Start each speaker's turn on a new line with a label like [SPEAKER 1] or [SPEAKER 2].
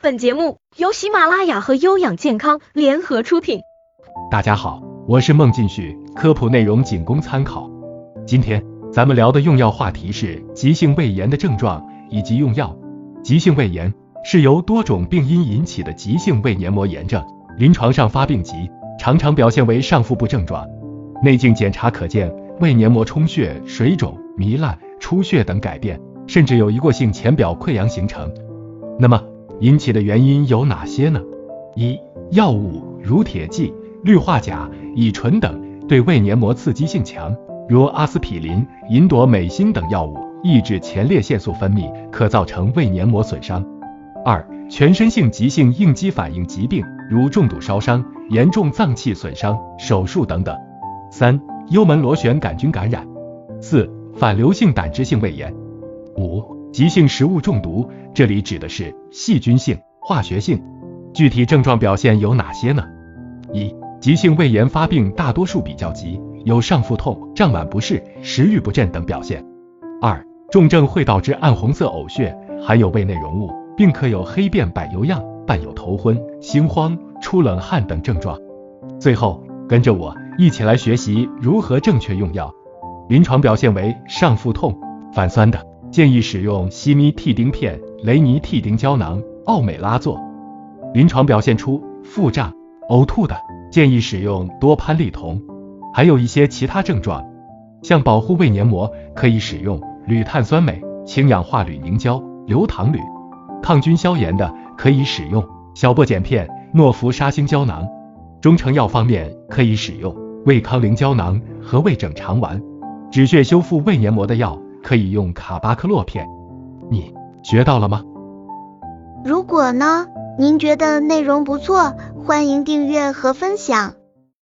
[SPEAKER 1] 本节目由喜马拉雅和优养健康联合出品。
[SPEAKER 2] 大家好，我是孟进旭，科普内容仅供参考。今天咱们聊的用药话题是急性胃炎的症状以及用药。急性胃炎是由多种病因引起的急性胃黏膜炎症，临床上发病急，常常表现为上腹部症状。内镜检查可见胃黏膜充血、水肿、糜烂、出血等改变，甚至有一过性浅表溃疡形成。那么引起的原因有哪些呢？一、药物如铁剂、氯化钾、乙醇等对胃黏膜刺激性强，如阿司匹林、吲哚美辛等药物抑制前列腺素分泌，可造成胃黏膜损伤。二、全身性急性应激反应疾病，如重度烧伤、严重脏器损伤、手术等等。三、幽门螺旋杆菌感染。四、反流性胆汁性胃炎。五、急性食物中毒。这里指的是细菌性、化学性。具体症状表现有哪些呢？一、急性胃炎发病大多数比较急，有上腹痛、胀满不适、食欲不振等表现。二、重症会导致暗红色呕血，含有胃内容物，并可有黑便柏油样，伴有头昏、心慌、出冷汗等症状。最后，跟着我一起来学习如何正确用药。临床表现为上腹痛、反酸的，建议使用西咪替丁片。雷尼替丁胶囊、奥美拉唑。临床表现出腹胀、呕吐的，建议使用多潘利酮。还有一些其他症状，像保护胃黏膜，可以使用铝碳酸镁、氢氧化铝凝胶、硫糖铝。抗菌消炎的，可以使用小檗碱片、诺氟沙星胶囊。中成药方面，可以使用胃康灵胶囊和胃整肠丸。止血修复胃黏膜的药，可以用卡巴克洛片。你。学到了吗？
[SPEAKER 3] 如果呢，您觉得内容不错，欢迎订阅和分享。